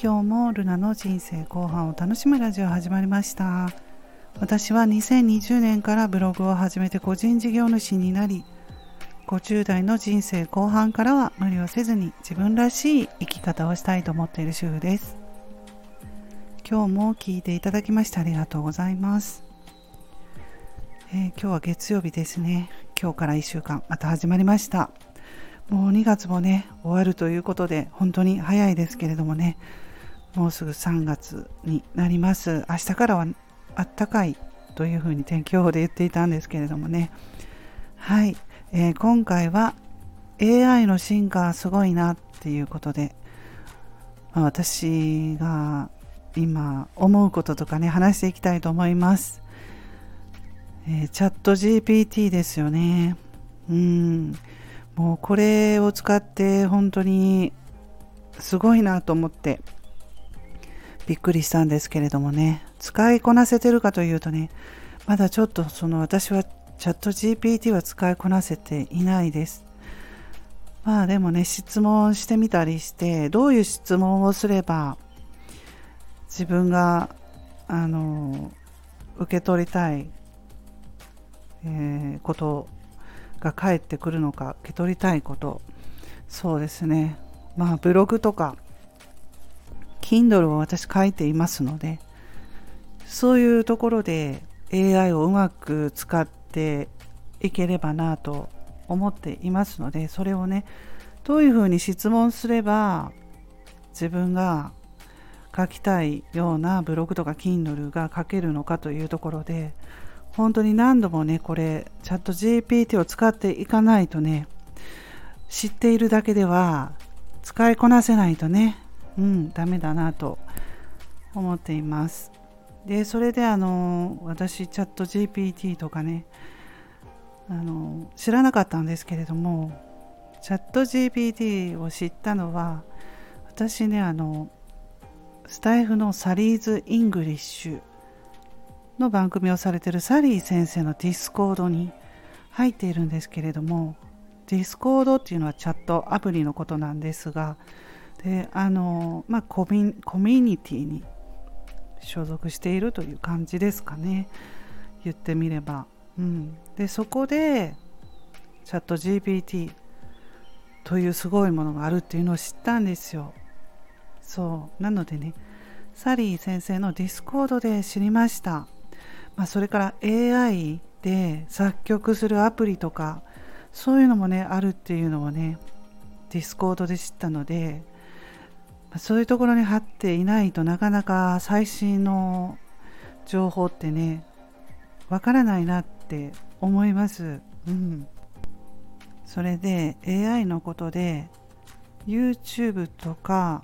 今日もルナの人生後半を楽しむラジオ始まりました。私は2020年からブログを始めて個人事業主になり50代の人生後半からは無理をせずに自分らしい生き方をしたいと思っている主婦です。今日も聞いていただきましてありがとうございます、えー、今日は月曜日ですね。今日から1週間また始まりました。もう2月もね終わるということで本当に早いですけれどもねもうすぐ3月になります。明日からはあったかいというふうに天気予報で言っていたんですけれどもね。はい、えー、今回は AI の進化はすごいなっていうことで、まあ、私が今思うこととかね話していきたいと思います。えー、チャット GPT ですよね。うん。もうこれを使って本当にすごいなと思ってびっくりしたんですけれどもね。使いこなせてるかというとねまだちょっとその私はチャット GPT は使いこなせていないです。まあでもね質問してみたりしてどういう質問をすれば自分があの受け取りたい、えー、ことが返ってくるのか受け取りたいこと。そうですね。まあブログとか Kindle を私書いていますのでそういうところで AI をうまく使っていければなと思っていますのでそれをねどういうふうに質問すれば自分が書きたいようなブログとか Kindle が書けるのかというところで本当に何度もねこれチャット GPT を使っていかないとね知っているだけでは使いこなせないとねうん、ダメだなと思っています。で、それであの、私、チャット GPT とかね、あの、知らなかったんですけれども、ChatGPT を知ったのは、私ね、あの、スタイフの Sally's English の番組をされてるサリー先生の Discord に入っているんですけれども、 Discord っていうのはチャットアプリのことなんですが、であのまあコミコミュニティに所属しているという感じですかね。言ってみれば、うん、でそこでチャット GPT というすごいものがあるっていうのを知ったんですよ。そう。なのでねサリー先生の Discord で知りました、まあ、それから AI で作曲するアプリとかそういうのもねあるっていうのをね Discord で知ったのでそういうところに入っていないとなかなか最新の情報ってねわからないなって思います。うん、それで AI のことで YouTube とか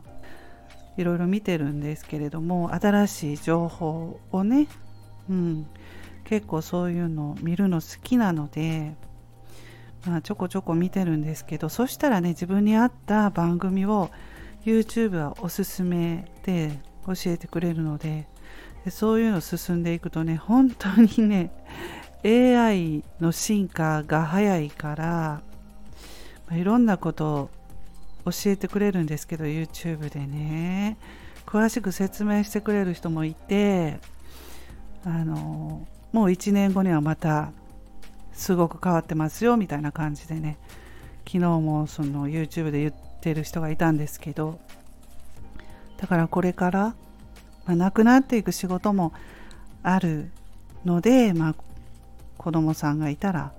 いろいろ見てるんですけれども新しい情報をね、うん、結構そういうの見るの好きなので、まあ、ちょこちょこ見てるんですけどそしたらね自分に合った番組を YouTube はおすすめで教えてくれるのででそういうの進んでいくとね本当にね AI の進化が早いから、まあ、いろんなことを教えてくれるんですけど YouTube でね。詳しく説明してくれる人もいてあのもう1年後にはまたすごく変わってますよみたいな感じでね。昨日もその YouTube で言っててる人がいたんですけどだからこれから、まあ、なくなっていく仕事もあるので、まあ、子供さんがいたら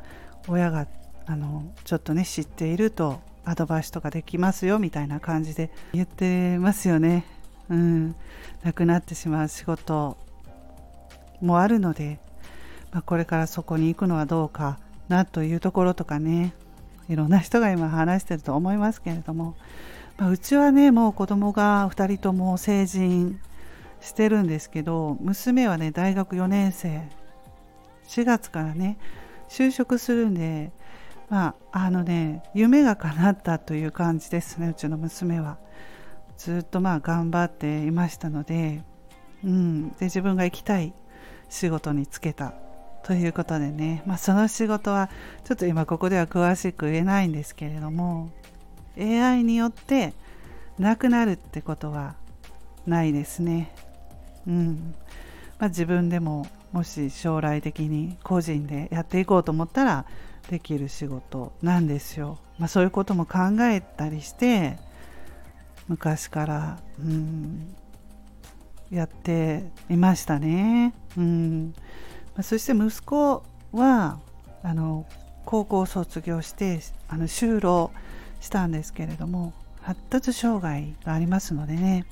親があのちょっとね知っているとアドバイスとかできますよみたいな感じで言ってますよね。うん、なくなってしまう仕事もあるので、まあ、これからそこに行くのはどうかなというところとかねいろんな人が今話してると思いますけれども、まあ、うちはねもう子供が2人とも成人してるんですけど娘はね大学4年生。4月からね就職するんでまああのね夢が叶ったという感じですねうちの娘は。ずっとまあ頑張っていましたので,、うん、で自分が行きたい仕事に就けた。ということでね、まあ、その仕事はちょっと今ここでは詳しく言えないんですけれども AI によってなくなるってことはないですね。うんまあ、自分でももし将来的に個人でやっていこうと思ったらできる仕事なんですよ。まあ、そういうことも考えたりして昔から、うん、やっていましたね。うんそして息子はあの高校を卒業してあの就労したんですけれども発達障害がありますのでね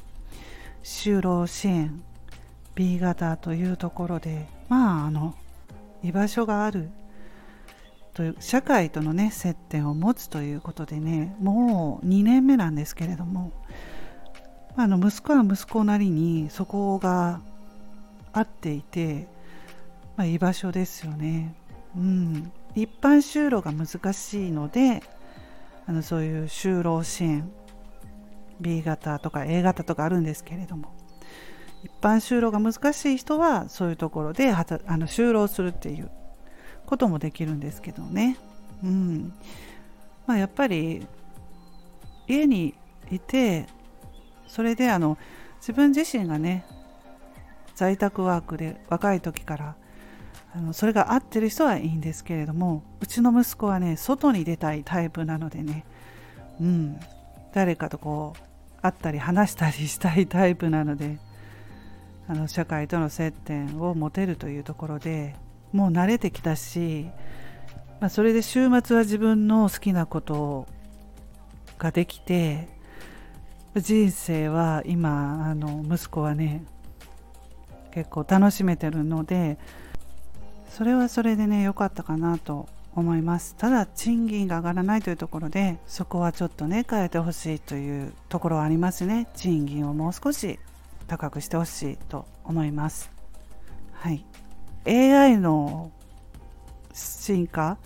就労支援 B 型というところでまああの居場所があるという社会とのね接点を持つということでねもう2年目なんですけれどもあの息子は息子なりにそこが合っていて、まあ、居場所ですよね。うん、一般就労が難しいのであのそういう就労支援 B 型とか A 型とかあるんですけれども一般就労が難しい人はそういうところであの就労するっていうこともできるんですけどね、うん。まあ、やっぱり家にいてそれであの自分自身がね在宅ワークで若い時からあのそれが合ってる人はいいんですけれどもうちの息子はね外に出たいタイプなのでね。うん。誰かとこう会ったり話したりしたいタイプなのであの社会との接点を持てるというところでもう慣れてきたし、まあ、それで週末は自分の好きなことができて人生は今あの息子はね結構楽しめてるのでそれはそれでね良かったかなと思います。ただ賃金が上がらないというところでそこはちょっとね変えてほしいというところはありますね。賃金をもう少し高くしてほしいと思います。はい。AI の進化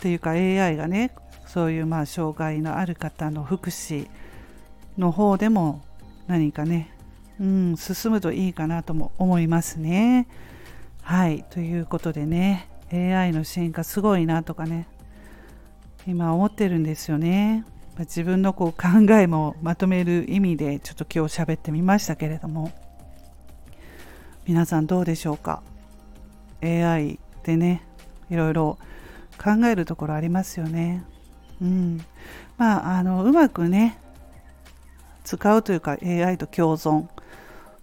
というか AI がねそういうまあ障害のある方の福祉の方でも何かね、うん、進むといいかなとも思いますね。はい、ということでね、AI の進化すごいなとかね、今思ってるんですよね。自分のこう考えもまとめる意味でちょっと今日喋ってみましたけれども、皆さんどうでしょうか ?AI でね、いろいろ考えるところありますよね。うん。まあ、あの、うまくね、使うというか AI と共存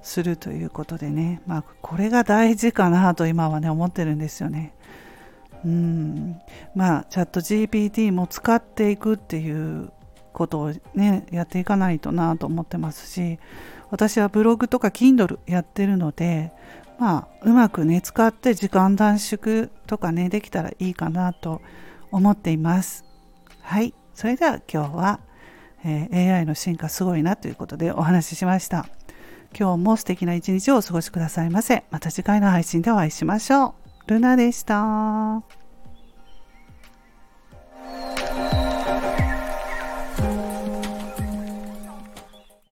するということでね、まあ、これが大事かなと今はね思ってるんですよね。うん。まあチャット GPT も使っていくっていうことをねやっていかないとなと思ってますし私はブログとか Kindle やってるのでまあうまくね使って時間短縮とかねできたらいいかなと思っています。はい。それでは今日は、えー、AI の進化すごいなということでお話ししました。今日も素敵な一日をお過ごしくださいませ。また次回の配信でお会いしましょう。ルナでした。